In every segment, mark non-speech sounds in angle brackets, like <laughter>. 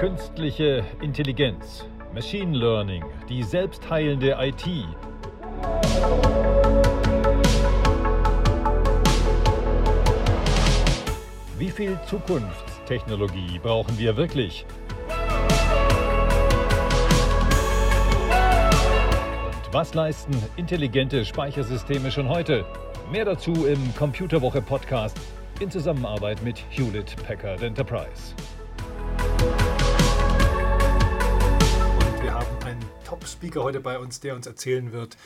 Künstliche Intelligenz, Machine Learning, die selbstheilende IT. Wie viel Zukunftstechnologie brauchen wir wirklich? Und was leisten intelligente Speichersysteme schon heute? Mehr dazu im Computerwoche Podcast in Zusammenarbeit mit Hewlett Packard Enterprise. Top-Speaker heute bei uns, der uns erzählen wird,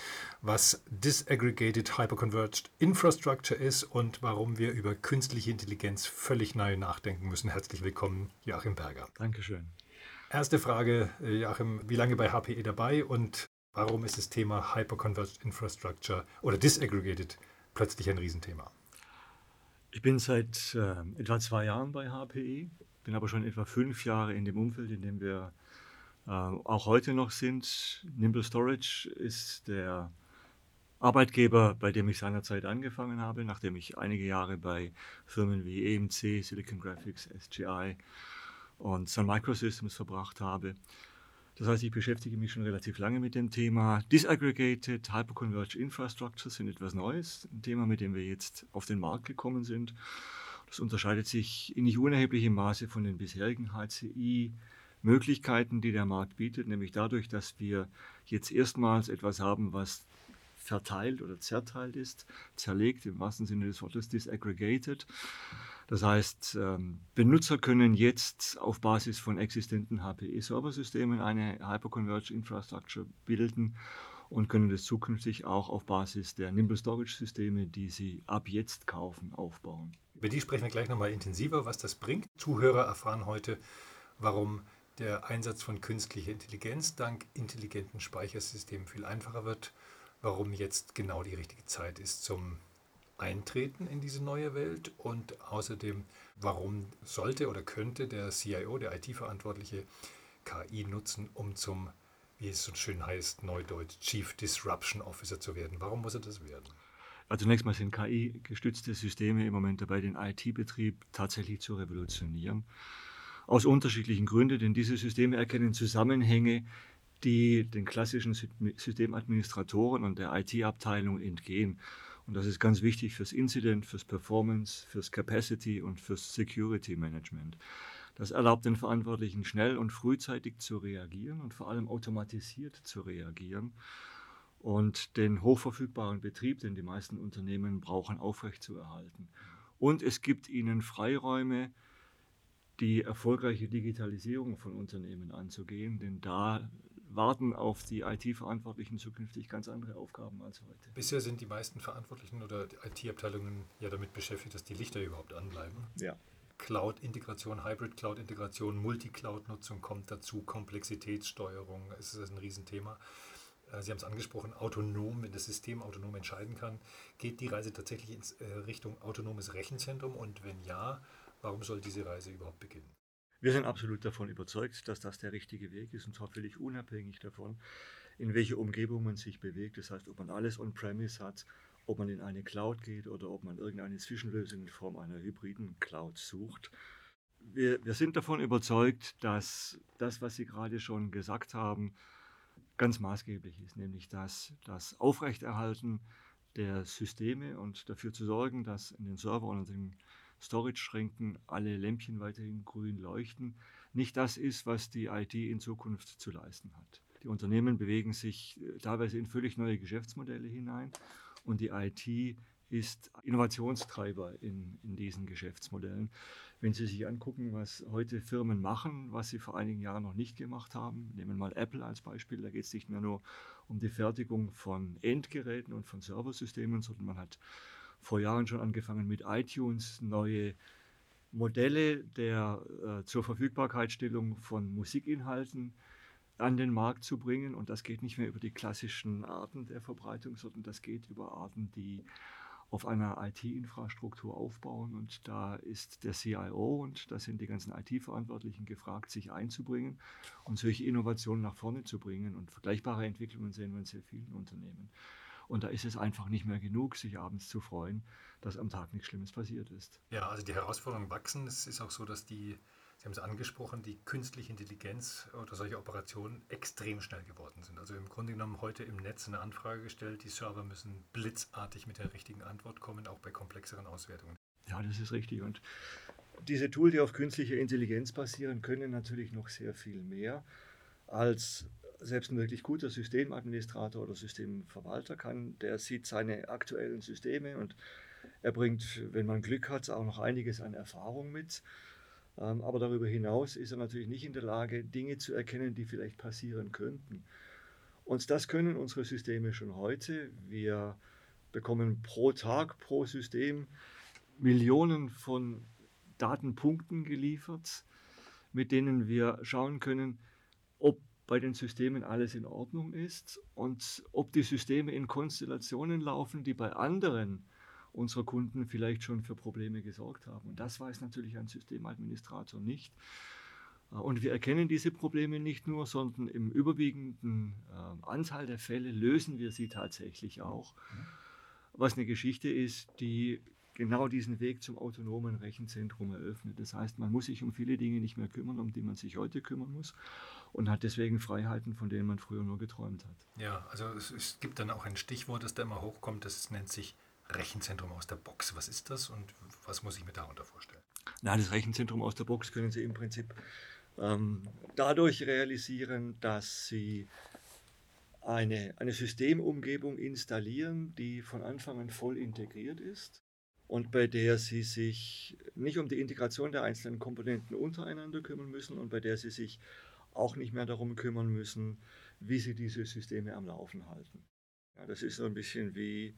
was Disaggregated Hyperconverged Infrastructure ist und warum wir über künstliche Intelligenz völlig neu nachdenken müssen. Herzlich willkommen, Joachim Berger. Dankeschön. Erste Frage, äh, Joachim, wie lange bei HPE dabei und warum ist das Thema Hyperconverged Infrastructure oder Disaggregated plötzlich ein Riesenthema? Ich bin seit äh, etwa zwei Jahren bei HPE, bin aber schon etwa fünf Jahre in dem Umfeld, in dem wir äh, auch heute noch sind. Nimble Storage ist der Arbeitgeber, bei dem ich seinerzeit angefangen habe, nachdem ich einige Jahre bei Firmen wie EMC, Silicon Graphics, SGI und Sun Microsystems verbracht habe. Das heißt, ich beschäftige mich schon relativ lange mit dem Thema. Disaggregated Hyperconverged Infrastructure sind etwas Neues, ein Thema, mit dem wir jetzt auf den Markt gekommen sind. Das unterscheidet sich in nicht unerheblichem Maße von den bisherigen HCI Möglichkeiten, die der Markt bietet, nämlich dadurch, dass wir jetzt erstmals etwas haben, was verteilt oder zerteilt ist, zerlegt im wahrsten Sinne des Wortes, disaggregated. Das heißt, ähm, Benutzer können jetzt auf Basis von existenten HPE-Serversystemen eine Hyperconverged Infrastructure bilden und können das zukünftig auch auf Basis der Nimble Storage-Systeme, die sie ab jetzt kaufen, aufbauen. Über die sprechen wir gleich nochmal intensiver, was das bringt. Zuhörer erfahren heute, warum der Einsatz von künstlicher Intelligenz dank intelligenten Speichersystemen viel einfacher wird, warum jetzt genau die richtige Zeit ist zum Eintreten in diese neue Welt und außerdem, warum sollte oder könnte der CIO, der IT-Verantwortliche, KI nutzen, um zum, wie es so schön heißt, Neudeutsch, Chief Disruption Officer zu werden. Warum muss er das werden? Also zunächst mal sind KI-gestützte Systeme im Moment dabei, den IT-Betrieb tatsächlich zu revolutionieren aus unterschiedlichen Gründen, denn diese Systeme erkennen Zusammenhänge, die den klassischen Systemadministratoren und der IT-Abteilung entgehen. Und das ist ganz wichtig fürs Incident, fürs Performance, fürs Capacity und fürs Security Management. Das erlaubt den Verantwortlichen schnell und frühzeitig zu reagieren und vor allem automatisiert zu reagieren und den hochverfügbaren Betrieb, den die meisten Unternehmen brauchen, aufrechtzuerhalten. Und es gibt ihnen Freiräume, die erfolgreiche Digitalisierung von Unternehmen anzugehen, denn da warten auf die IT-Verantwortlichen zukünftig ganz andere Aufgaben als heute. Bisher sind die meisten Verantwortlichen oder IT-Abteilungen ja damit beschäftigt, dass die Lichter überhaupt anbleiben. Ja. Cloud-Integration, Hybrid-Cloud-Integration, Multi-Cloud-Nutzung kommt dazu, Komplexitätssteuerung, es ist ein Riesenthema. Äh, Sie haben es angesprochen, autonom, wenn das System autonom entscheiden kann. Geht die Reise tatsächlich in äh, Richtung autonomes Rechenzentrum? Und wenn ja, Warum soll diese Reise überhaupt beginnen? Wir sind absolut davon überzeugt, dass das der richtige Weg ist und zwar völlig unabhängig davon, in welche Umgebung man sich bewegt. Das heißt, ob man alles on-premise hat, ob man in eine Cloud geht oder ob man irgendeine Zwischenlösung in Form einer hybriden Cloud sucht. Wir, wir sind davon überzeugt, dass das, was Sie gerade schon gesagt haben, ganz maßgeblich ist, nämlich dass das Aufrechterhalten der Systeme und dafür zu sorgen, dass in den Servern und in den Storage-Schränken alle Lämpchen weiterhin grün leuchten, nicht das ist, was die IT in Zukunft zu leisten hat. Die Unternehmen bewegen sich äh, teilweise in völlig neue Geschäftsmodelle hinein und die IT ist Innovationstreiber in, in diesen Geschäftsmodellen. Wenn Sie sich angucken, was heute Firmen machen, was sie vor einigen Jahren noch nicht gemacht haben, nehmen wir mal Apple als Beispiel, da geht es nicht mehr nur um die Fertigung von Endgeräten und von Serversystemen, sondern man hat vor Jahren schon angefangen mit iTunes, neue Modelle der äh, zur Verfügbarkeitsstellung von Musikinhalten an den Markt zu bringen. Und das geht nicht mehr über die klassischen Arten der Verbreitung, sondern das geht über Arten, die auf einer IT-Infrastruktur aufbauen. Und da ist der CIO und da sind die ganzen IT-Verantwortlichen gefragt, sich einzubringen und solche Innovationen nach vorne zu bringen. Und vergleichbare Entwicklungen sehen wir in sehr vielen Unternehmen. Und da ist es einfach nicht mehr genug, sich abends zu freuen, dass am Tag nichts Schlimmes passiert ist. Ja, also die Herausforderungen wachsen. Es ist auch so, dass die, Sie haben es angesprochen, die künstliche Intelligenz oder solche Operationen extrem schnell geworden sind. Also im Grunde genommen heute im Netz eine Anfrage gestellt, die Server müssen blitzartig mit der richtigen Antwort kommen, auch bei komplexeren Auswertungen. Ja, das ist richtig. Und diese Tools, die auf künstlicher Intelligenz basieren, können natürlich noch sehr viel mehr als selbst ein wirklich guter Systemadministrator oder Systemverwalter kann, der sieht seine aktuellen Systeme und er bringt, wenn man Glück hat, auch noch einiges an Erfahrung mit. Ähm, aber darüber hinaus ist er natürlich nicht in der Lage, Dinge zu erkennen, die vielleicht passieren könnten. Und das können unsere Systeme schon heute. Wir bekommen pro Tag, pro System Millionen von Datenpunkten geliefert, mit denen wir schauen können, ob bei den Systemen alles in Ordnung ist und ob die Systeme in Konstellationen laufen, die bei anderen unserer Kunden vielleicht schon für Probleme gesorgt haben. Und das weiß natürlich ein Systemadministrator nicht. Und wir erkennen diese Probleme nicht nur, sondern im überwiegenden äh, Anteil der Fälle lösen wir sie tatsächlich auch. Was eine Geschichte ist, die genau diesen Weg zum autonomen Rechenzentrum eröffnet. Das heißt, man muss sich um viele Dinge nicht mehr kümmern, um die man sich heute kümmern muss und hat deswegen Freiheiten, von denen man früher nur geträumt hat. Ja, also es, es gibt dann auch ein Stichwort, das da immer hochkommt, das nennt sich Rechenzentrum aus der Box. Was ist das und was muss ich mir darunter vorstellen? Na, das Rechenzentrum aus der Box können Sie im Prinzip ähm, dadurch realisieren, dass Sie eine, eine Systemumgebung installieren, die von Anfang an voll integriert ist und bei der Sie sich nicht um die Integration der einzelnen Komponenten untereinander kümmern müssen und bei der Sie sich auch nicht mehr darum kümmern müssen, wie Sie diese Systeme am Laufen halten. Ja, das ist so ein bisschen wie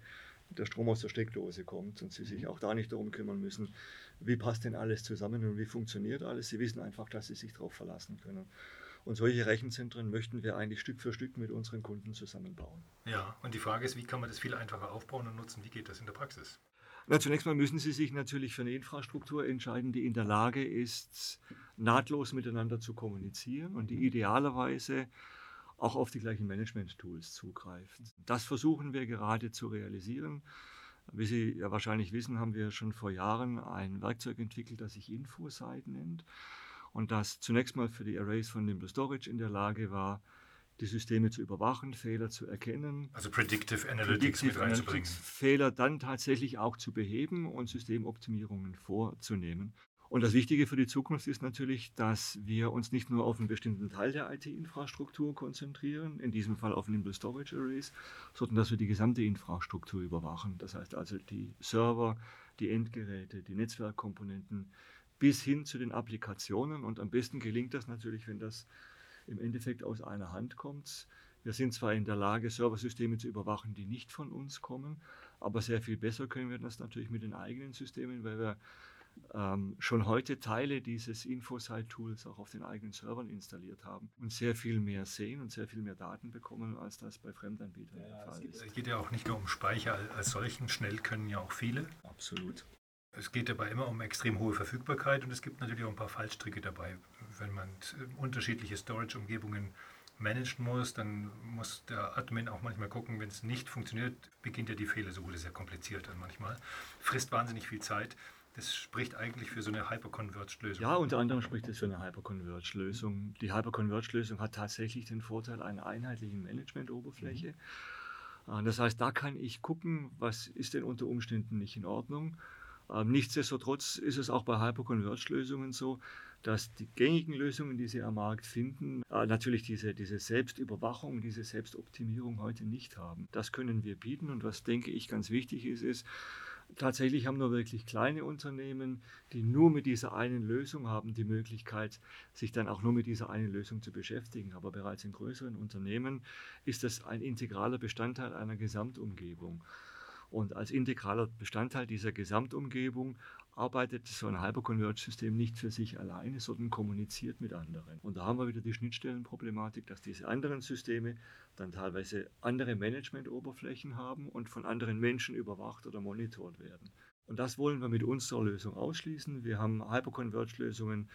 der Strom aus der Steckdose kommt und Sie sich mhm. auch da nicht darum kümmern müssen, wie passt denn alles zusammen und wie funktioniert alles. Sie wissen einfach, dass Sie sich darauf verlassen können. Und solche Rechenzentren möchten wir eigentlich Stück für Stück mit unseren Kunden zusammenbauen. Ja, und die Frage ist, wie kann man das viel einfacher aufbauen und nutzen? Wie geht das in der Praxis? Na, zunächst mal müssen Sie sich natürlich für eine Infrastruktur entscheiden, die in der Lage ist, nahtlos miteinander zu kommunizieren und die idealerweise auch auf die gleichen Management-Tools zugreift. Das versuchen wir gerade zu realisieren. Wie Sie ja wahrscheinlich wissen, haben wir schon vor Jahren ein Werkzeug entwickelt, das sich Infosite nennt und das zunächst mal für die Arrays von Nimble Storage in der Lage war, die Systeme zu überwachen, Fehler zu erkennen. Also Predictive Analytics Predictive mit reinzubringen. Fehler dann tatsächlich auch zu beheben und Systemoptimierungen vorzunehmen. Und das Wichtige für die Zukunft ist natürlich, dass wir uns nicht nur auf einen bestimmten Teil der IT-Infrastruktur konzentrieren, in diesem Fall auf Nimble Storage Arrays, sondern dass wir die gesamte Infrastruktur überwachen. Das heißt also die Server, die Endgeräte, die Netzwerkkomponenten bis hin zu den Applikationen. Und am besten gelingt das natürlich, wenn das im Endeffekt aus einer Hand kommt. Wir sind zwar in der Lage, Serversysteme zu überwachen, die nicht von uns kommen, aber sehr viel besser können wir das natürlich mit den eigenen Systemen, weil wir ähm, schon heute Teile dieses Infosite-Tools auch auf den eigenen Servern installiert haben und sehr viel mehr sehen und sehr viel mehr Daten bekommen, als das bei Fremdanbietern ja, der Fall ist. Es geht ja auch nicht nur um Speicher als solchen, schnell können ja auch viele. Absolut. Es geht dabei immer um extrem hohe Verfügbarkeit und es gibt natürlich auch ein paar Fallstricke dabei. Wenn man unterschiedliche Storage-Umgebungen managen muss, dann muss der Admin auch manchmal gucken, wenn es nicht funktioniert, beginnt ja die Fehlersuche, sehr kompliziert dann manchmal, frisst wahnsinnig viel Zeit. Das spricht eigentlich für so eine Hyperconverged-Lösung. Ja, unter anderem spricht es für eine Hyperconverged-Lösung. Die Hyperconverged-Lösung hat tatsächlich den Vorteil einer einheitlichen Management-Oberfläche. Mhm. Das heißt, da kann ich gucken, was ist denn unter Umständen nicht in Ordnung nichtsdestotrotz ist es auch bei Hyperconverged-Lösungen so, dass die gängigen Lösungen, die Sie am Markt finden, äh, natürlich diese, diese Selbstüberwachung, diese Selbstoptimierung heute nicht haben. Das können wir bieten und was denke ich ganz wichtig ist, ist, tatsächlich haben nur wirklich kleine Unternehmen, die nur mit dieser einen Lösung haben, die Möglichkeit, sich dann auch nur mit dieser einen Lösung zu beschäftigen. Aber bereits in größeren Unternehmen ist das ein integraler Bestandteil einer Gesamtumgebung. Und als integraler Bestandteil dieser Gesamtumgebung arbeitet so ein Hyperconverged-System nicht für sich alleine, sondern kommuniziert mit anderen. Und da haben wir wieder die Schnittstellenproblematik, dass diese anderen Systeme dann teilweise andere Management-Oberflächen haben und von anderen Menschen überwacht oder monitort werden. Und das wollen wir mit unserer Lösung ausschließen. Wir haben Hyperconverged-Lösungen,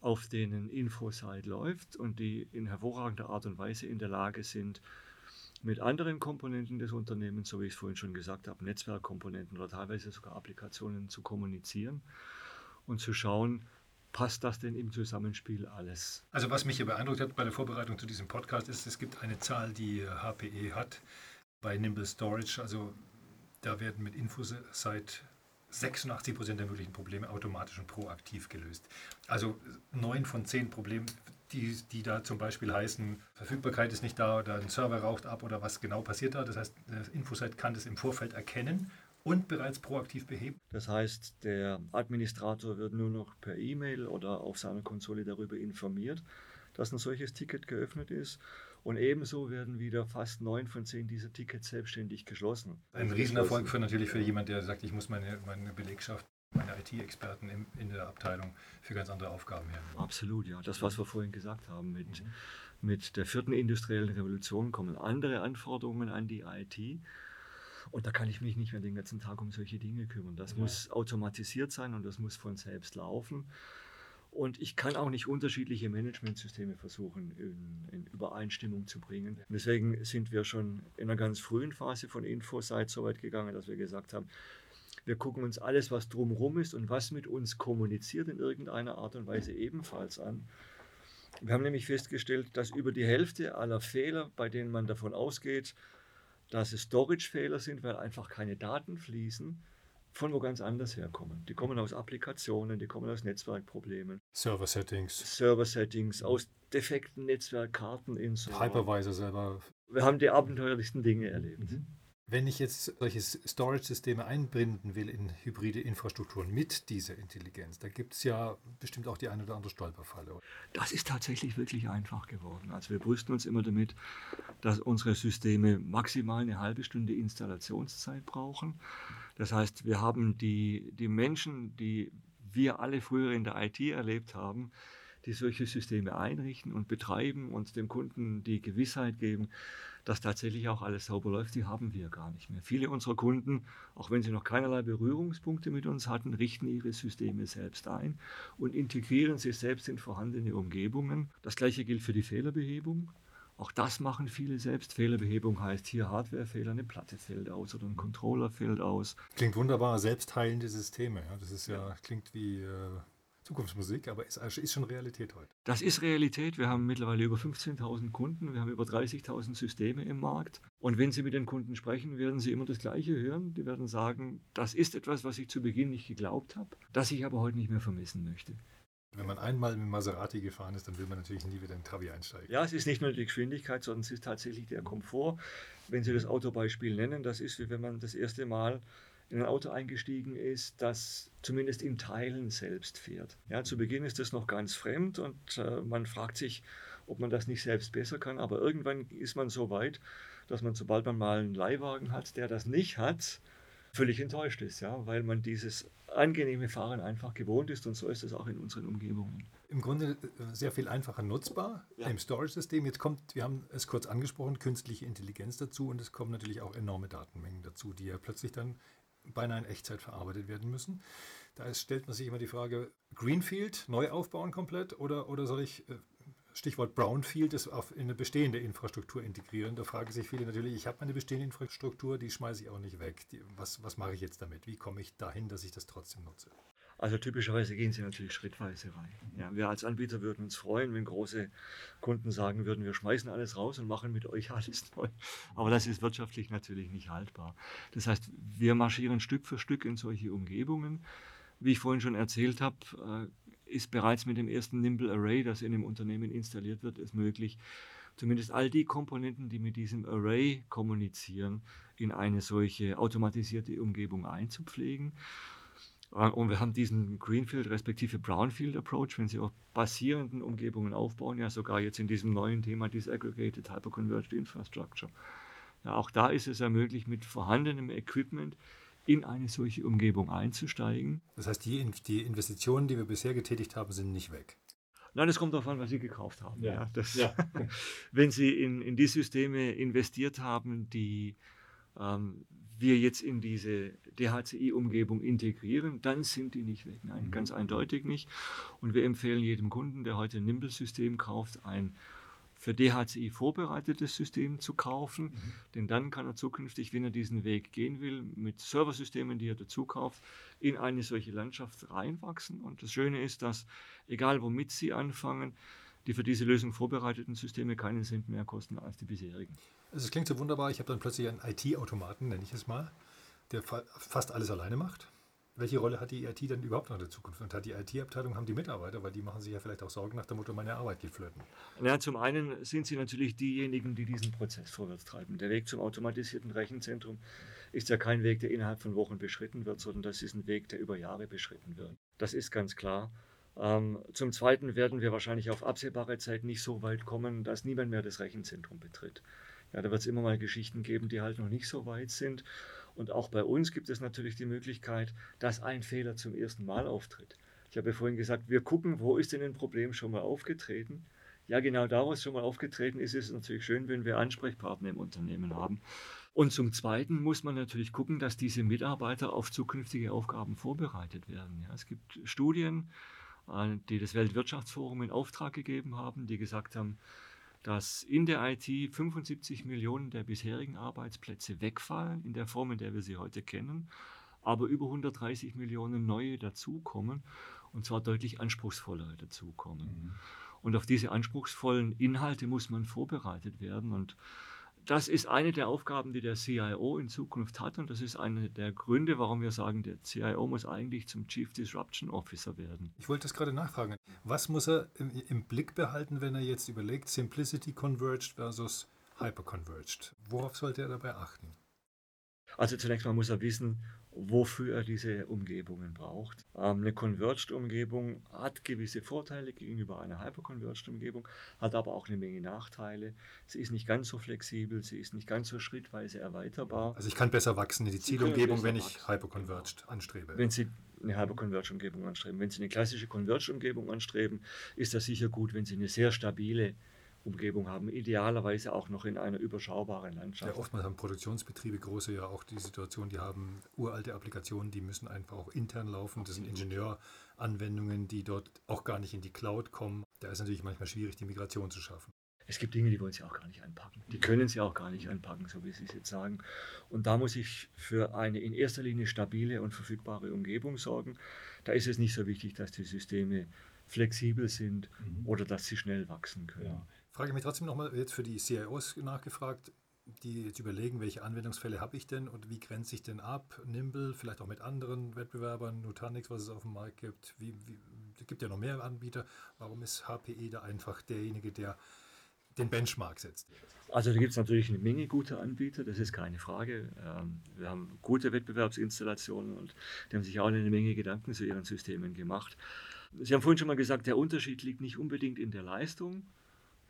auf denen Infosite läuft und die in hervorragender Art und Weise in der Lage sind, mit anderen Komponenten des Unternehmens, so wie ich es vorhin schon gesagt habe, Netzwerkkomponenten oder teilweise sogar Applikationen zu kommunizieren und zu schauen, passt das denn im Zusammenspiel alles? Also was mich hier beeindruckt hat bei der Vorbereitung zu diesem Podcast ist, es gibt eine Zahl, die HPE hat bei Nimble Storage. Also da werden mit Infos seit 86 Prozent der möglichen Probleme automatisch und proaktiv gelöst. Also neun von zehn Problemen, die, die da zum Beispiel heißen, Verfügbarkeit ist nicht da oder ein Server raucht ab oder was genau passiert da. Das heißt, Infosite kann das im Vorfeld erkennen und bereits proaktiv beheben. Das heißt, der Administrator wird nur noch per E-Mail oder auf seiner Konsole darüber informiert, dass ein solches Ticket geöffnet ist. Und ebenso werden wieder fast neun von zehn dieser Tickets selbstständig geschlossen. Ein Riesenerfolg für natürlich für jemanden, der sagt, ich muss meine, meine Belegschaft, meine IT-Experten in, in, der Abteilung für ganz andere Aufgaben her. Absolut, ja. Das, was wir vorhin gesagt haben, mit, mhm. mit der vierten industriellen Revolution kommen andere Anforderungen an die IT. Und da kann ich mich nicht mehr den ganzen Tag um solche Dinge kümmern. Das ja. muss automatisiert sein und das muss von selbst laufen. Und ich kann auch nicht unterschiedliche Managementsysteme versuchen in, in, Übereinstimmung zu bringen. Deswegen sind wir schon in einer ganz frühen Phase von Infosite so weit gegangen, dass wir gesagt haben, wir gucken uns alles, was drumherum ist und was mit uns kommuniziert in irgendeiner Art und Weise ebenfalls an. Wir haben nämlich festgestellt, dass über die Hälfte aller Fehler, bei denen man davon ausgeht, dass es Storage-Fehler sind, weil einfach keine Daten fließen, von wo ganz anders herkommen. Die kommen aus Applikationen, die kommen aus Netzwerkproblemen. Server-Settings. Server-Settings, aus defekten Netzwerkkarten in so. Hypervisor selber. Wir haben die abenteuerlichsten Dinge erlebt. Mhm. Wenn ich jetzt solche Storage-Systeme einbinden will in hybride Infrastrukturen mit dieser Intelligenz, da gibt es ja bestimmt auch die eine oder andere Stolperfalle. Das ist tatsächlich wirklich einfach geworden. Also wir brüsten uns immer damit, dass unsere Systeme maximal eine halbe Stunde Installationszeit brauchen. Das heißt, wir haben die, die Menschen, die wir alle früher in der IT erlebt haben, die solche Systeme einrichten und betreiben und dem Kunden die Gewissheit geben, dass tatsächlich auch alles sauber läuft, die haben wir gar nicht mehr. Viele unserer Kunden, auch wenn sie noch keinerlei Berührungspunkte mit uns hatten, richten ihre Systeme selbst ein und integrieren sie selbst in vorhandene Umgebungen. Das gleiche gilt für die Fehlerbehebung. Auch das machen viele selbst. Fehlerbehebung heißt hier Hardwarefehler, eine Platte fällt aus oder ein Controller fällt aus. Klingt wunderbar, selbstheilende Systeme. Ja. Das ist ja, klingt wie äh, Zukunftsmusik, aber ist, ist schon Realität heute. Das ist Realität. Wir haben mittlerweile über 15.000 Kunden, wir haben über 30.000 Systeme im Markt. Und wenn Sie mit den Kunden sprechen, werden Sie immer das Gleiche hören. Die werden sagen, das ist etwas, was ich zu Beginn nicht geglaubt habe, das ich aber heute nicht mehr vermissen möchte. Wenn man einmal mit Maserati gefahren ist, dann will man natürlich nie wieder in Trabi einsteigen. Ja, es ist nicht nur die Geschwindigkeit, sondern es ist tatsächlich der Komfort. Wenn Sie das Autobeispiel nennen, das ist wie wenn man das erste Mal in ein Auto eingestiegen ist, das zumindest in Teilen selbst fährt. Ja, zu Beginn ist das noch ganz fremd und äh, man fragt sich, ob man das nicht selbst besser kann, aber irgendwann ist man so weit, dass man, sobald man mal einen Leihwagen hat, der das nicht hat, völlig enttäuscht ist, ja, weil man dieses angenehme Fahren einfach gewohnt ist und so ist es auch in unseren Umgebungen. Im Grunde äh, sehr viel einfacher nutzbar ja. im Storage-System. Jetzt kommt, wir haben es kurz angesprochen, künstliche Intelligenz dazu und es kommen natürlich auch enorme Datenmengen dazu, die ja plötzlich dann beinahe in Echtzeit verarbeitet werden müssen. Da ist, stellt man sich immer die Frage, Greenfield, neu aufbauen komplett oder, oder soll ich äh, Stichwort Brownfield ist auf in eine bestehende Infrastruktur integrieren. Da fragen sich viele natürlich, ich habe meine bestehende Infrastruktur, die schmeiße ich auch nicht weg. Die, was, was mache ich jetzt damit? Wie komme ich dahin, dass ich das trotzdem nutze? Also typischerweise gehen sie natürlich schrittweise rein. Ja, wir als Anbieter würden uns freuen, wenn große Kunden sagen würden, wir schmeißen alles raus und machen mit euch alles neu. Aber das ist wirtschaftlich natürlich nicht haltbar. Das heißt, wir marschieren Stück für Stück in solche Umgebungen. Wie ich vorhin schon erzählt habe, äh, ist bereits mit dem ersten Nimble Array, das in dem Unternehmen installiert wird, es möglich, zumindest all die Komponenten, die mit diesem Array kommunizieren, in eine solche automatisierte Umgebung einzupflegen. Äh, und wir haben diesen Greenfield respektive Brownfield Approach, wenn Sie auf basierenden Umgebungen aufbauen, ja sogar jetzt in diesem neuen Thema Disaggregated Hyperconverged Infrastructure. Ja, auch da ist es ja möglich, mit vorhandenem Equipment in eine solche Umgebung einzusteigen. Das heißt, die, die Investitionen, die wir bisher getätigt haben, sind nicht weg. Nein, es kommt darauf an, was Sie gekauft haben. Ja. Ja, das, ja. <laughs> wenn Sie in, in die Systeme investiert haben, die ähm, wir jetzt in diese DHCI-Umgebung integrieren, dann sind die nicht weg. Nein, mhm. ganz eindeutig nicht. Und wir empfehlen jedem Kunden, der heute ein Nimble-System kauft, ein für DHCI vorbereitetes System zu kaufen, mhm. denn dann kann er zukünftig, wenn er diesen Weg gehen will, mit Serversystemen, die er dazu kauft, in eine solche Landschaft reinwachsen. Und das Schöne ist, dass egal womit Sie anfangen, die für diese Lösung vorbereiteten Systeme keinen Cent mehr kosten als die bisherigen. Also es klingt so wunderbar, ich habe dann plötzlich einen IT-Automaten, nenne ich es mal, der fast alles alleine macht welche Rolle hat die IT denn überhaupt noch in der Zukunft? Und hat die IT-Abteilung, haben die Mitarbeiter, weil die machen sich ja vielleicht auch Sorgen nach dem Motto, meine Arbeit geht flöten. Ja, zum einen sind sie natürlich diejenigen, die diesen Prozess vorwärts treiben. Der Weg zum automatisierten Rechenzentrum ist ja kein Weg, der innerhalb von Wochen beschritten wird, sondern das ist ein Weg, der über Jahre beschritten wird. Das ist ganz klar. Ähm, zum Zweiten werden wir wahrscheinlich auf absehbare Zeit nicht so weit kommen, dass niemand mehr das Rechenzentrum betritt. Ja, da wird es immer mal Geschichten geben, die halt noch nicht so weit sind. Und auch bei uns gibt es natürlich die Möglichkeit, dass ein Fehler zum ersten Mal auftritt. Ich habe vorhin gesagt, wir gucken, wo ist denn ein Problem schon mal aufgetreten. Ja, genau da, wo es schon mal aufgetreten ist, ist es natürlich schön, wenn wir Ansprechpartner im Unternehmen haben. Und zum Zweiten muss man natürlich gucken, dass diese Mitarbeiter auf zukünftige Aufgaben vorbereitet werden. Ja, es gibt Studien, äh, die das Weltwirtschaftsforum in Auftrag gegeben haben, die gesagt haben, dass in der IT 75 Millionen der bisherigen Arbeitsplätze wegfallen, in der Form, in der wir sie heute kennen, aber über 130 Millionen neue dazukommen und zwar deutlich anspruchsvoller dazukommen. Mhm. Und auf diese anspruchsvollen Inhalte muss man vorbereitet werden und das ist eine der Aufgaben, die der CIO in Zukunft hat und das ist einer der Gründe, warum wir sagen, der CIO muss eigentlich zum Chief Disruption Officer werden. Ich wollte das gerade nachfragen. Was muss er im, im Blick behalten, wenn er jetzt überlegt, Simplicity Converged versus Hyper-Converged? Worauf sollte er dabei achten? Also zunächst mal muss er wissen, wofür er diese Umgebungen braucht. Ähm, eine Converged-Umgebung hat gewisse Vorteile gegenüber einer Hyper-Converged-Umgebung, hat aber auch eine Menge Nachteile. Sie ist nicht ganz so flexibel, sie ist nicht ganz so schrittweise erweiterbar. Also ich kann besser wachsen in die Zielumgebung, wenn ich Hyper-Converged anstrebe. Wenn Sie eine Hyper-Converged-Umgebung anstreben. Wenn Sie eine klassische Converged-Umgebung anstreben, ist das sicher gut, wenn Sie eine sehr stabile Umgebung haben, idealerweise auch noch in einer überschaubaren Landschaft. Ja, oftmals haben Produktionsbetriebe große ja auch die Situation, die haben uralte Applikationen, die müssen einfach auch intern laufen. Das sind Ingenieuranwendungen, die dort auch gar nicht in die Cloud kommen. Da ist natürlich manchmal schwierig, die Migration zu schaffen. Es gibt Dinge, die wollen sie auch gar nicht anpacken. Die können sie auch gar nicht anpacken, so wie Sie es jetzt sagen. Und da muss ich für eine in erster Linie stabile und verfügbare Umgebung sorgen. Da ist es nicht so wichtig, dass die Systeme flexibel sind mhm. oder dass sie schnell wachsen können. Ja. Frage mich trotzdem nochmal jetzt für die CIOs nachgefragt, die jetzt überlegen, welche Anwendungsfälle habe ich denn und wie grenze ich denn ab? Nimble, vielleicht auch mit anderen Wettbewerbern, Nutanix, was es auf dem Markt gibt. Wie, wie, es gibt ja noch mehr Anbieter. Warum ist HPE da einfach derjenige, der den Benchmark setzt? Also da gibt es natürlich eine Menge guter Anbieter, das ist keine Frage. Ähm, wir haben gute Wettbewerbsinstallationen und die haben sich auch eine Menge Gedanken zu ihren Systemen gemacht. Sie haben vorhin schon mal gesagt, der Unterschied liegt nicht unbedingt in der Leistung,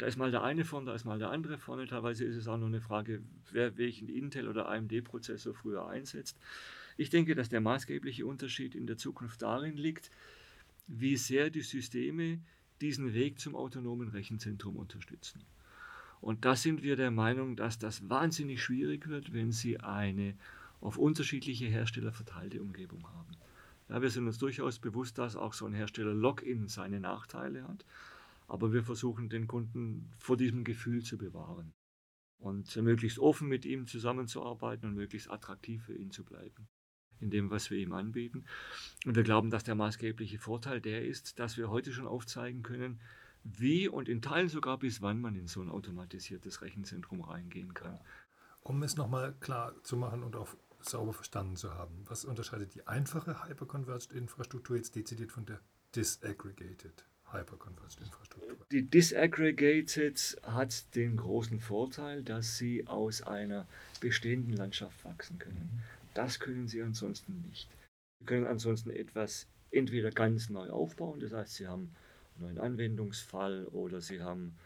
da ist mal der eine vorne, da ist mal der andere vorne. Teilweise ist es auch nur eine Frage, wer welchen Intel- oder AMD-Prozessor früher einsetzt. Ich denke, dass der maßgebliche Unterschied in der Zukunft darin liegt, wie sehr die Systeme diesen Weg zum autonomen Rechenzentrum unterstützen. Und da sind wir der Meinung, dass das wahnsinnig schwierig wird, wenn Sie eine auf unterschiedliche Hersteller verteilte Umgebung haben. Ja, wir sind uns durchaus bewusst, dass auch so ein Hersteller Login seine Nachteile hat. Aber wir versuchen den Kunden vor diesem Gefühl zu bewahren und möglichst offen mit ihm zusammenzuarbeiten und möglichst attraktiv für ihn zu bleiben in dem, was wir ihm anbieten. Und wir glauben, dass der maßgebliche Vorteil der ist, dass wir heute schon aufzeigen können, wie und in Teilen sogar bis wann man in so ein automatisiertes Rechenzentrum reingehen kann. Um es nochmal klar zu machen und auch sauber verstanden zu haben, was unterscheidet die einfache Hyperconverged Infrastruktur jetzt dezidiert von der disaggregated? Hyperconverged-Infrastruktur. Die Disaggregated hat den großen Vorteil, dass sie aus einer bestehenden Landschaft wachsen können. Mhm. Das können sie ansonsten nicht. Sie können ansonsten etwas entweder ganz neu aufbauen, das heißt, sie haben einen neuen Anwendungsfall oder sie haben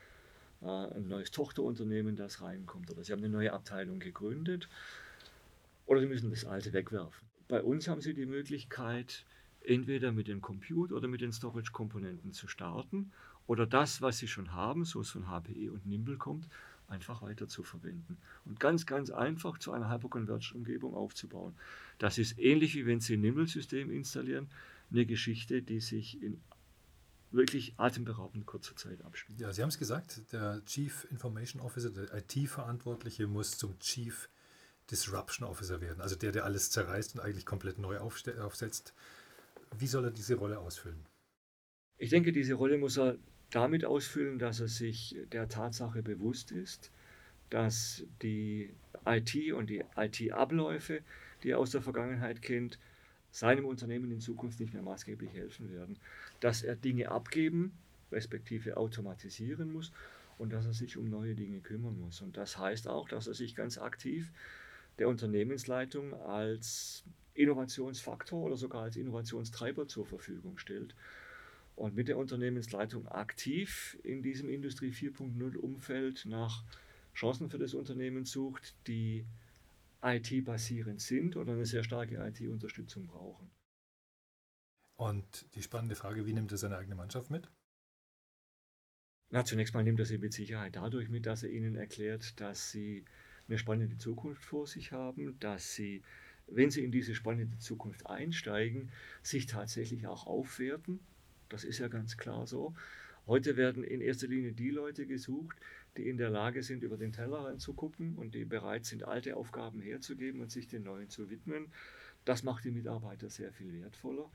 äh, ein neues Tochterunternehmen, das reinkommt oder sie haben eine neue Abteilung gegründet oder sie müssen das alte wegwerfen. Bei uns haben sie die Möglichkeit, entweder mit den Compute oder mit den Storage-Komponenten zu starten oder das, was Sie schon haben, so es von HPE und Nimble kommt, einfach weiter zu verwenden und ganz, ganz einfach zu einer Hyperconverged-Umgebung aufzubauen. Das ist ähnlich wie wenn Sie ein Nimble-System installieren, eine Geschichte, die sich in wirklich atemberaubend kurzer Zeit abspielt. Ja, Sie haben es gesagt, der Chief Information Officer, der IT-Verantwortliche, muss zum Chief Disruption Officer werden, also der, der alles zerreißt und eigentlich komplett neu aufsetzt. Wie soll er diese Rolle ausfüllen? Ich denke, diese Rolle muss er damit ausfüllen, dass er sich der Tatsache bewusst ist, dass die IT und die IT-Abläufe, die er aus der Vergangenheit kennt, seinem Unternehmen in Zukunft nicht mehr maßgeblich helfen werden. Dass er Dinge abgeben, respektive automatisieren muss und dass er sich um neue Dinge kümmern muss. Und das heißt auch, dass er sich ganz aktiv der Unternehmensleitung als Innovationsfaktor oder sogar als Innovationstreiber zur Verfügung stellt und mit der Unternehmensleitung aktiv in diesem Industrie 4.0 Umfeld nach Chancen für das Unternehmen sucht, die IT-basierend sind oder eine sehr starke IT-Unterstützung brauchen. Und die spannende Frage, wie nimmt er seine eigene Mannschaft mit? Na, zunächst mal nimmt er sie mit Sicherheit dadurch mit, dass er ihnen erklärt, dass sie eine spannende Zukunft vor sich haben, dass sie, wenn sie in diese spannende Zukunft einsteigen, sich tatsächlich auch aufwerten. Das ist ja ganz klar so. Heute werden in erster Linie die Leute gesucht, die in der Lage sind, über den Tellerrand zu gucken und die bereit sind, alte Aufgaben herzugeben und sich den neuen zu widmen. Das macht die Mitarbeiter sehr viel wertvoller.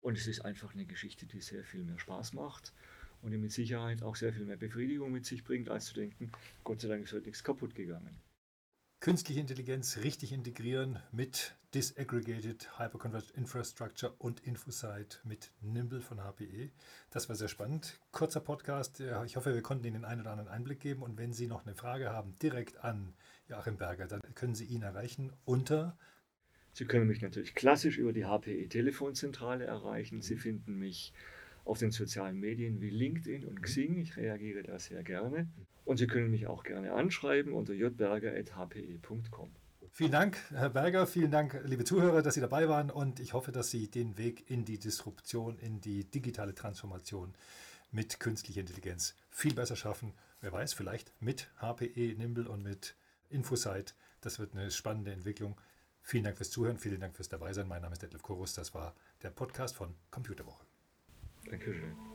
Und es ist einfach eine Geschichte, die sehr viel mehr Spaß macht und die mit Sicherheit auch sehr viel mehr Befriedigung mit sich bringt, als zu denken, Gott sei Dank ist heute nichts kaputt gegangen künstliche Intelligenz richtig integrieren mit Disaggregated Hyperconverged Infrastructure und Infosite mit Nimble von HPE. Das war sehr spannend. Kurzer Podcast. Ich hoffe, wir konnten Ihnen den einen oder anderen Einblick geben. Und wenn Sie noch eine Frage haben, direkt an Joachim Berger, dann können Sie ihn erreichen unter. Sie können mich natürlich klassisch über die HPE Telefonzentrale erreichen. Sie finden mich auf den sozialen Medien wie LinkedIn und Xing. Ich reagiere da sehr gerne. Und Sie können mich auch gerne anschreiben unter jberger.hpe.com. Vielen Dank, Herr Berger. Vielen Dank, liebe Zuhörer, dass Sie dabei waren. Und ich hoffe, dass Sie den Weg in die Disruption, in die digitale Transformation mit künstlicher Intelligenz viel besser schaffen. Wer weiß, vielleicht mit HPE, Nimble und mit Infosite. Das wird eine spannende Entwicklung. Vielen Dank fürs Zuhören, vielen Dank fürs Dabeisein. Mein Name ist Detlef Korus. Das war der Podcast von Computerwoche. Dankeschön.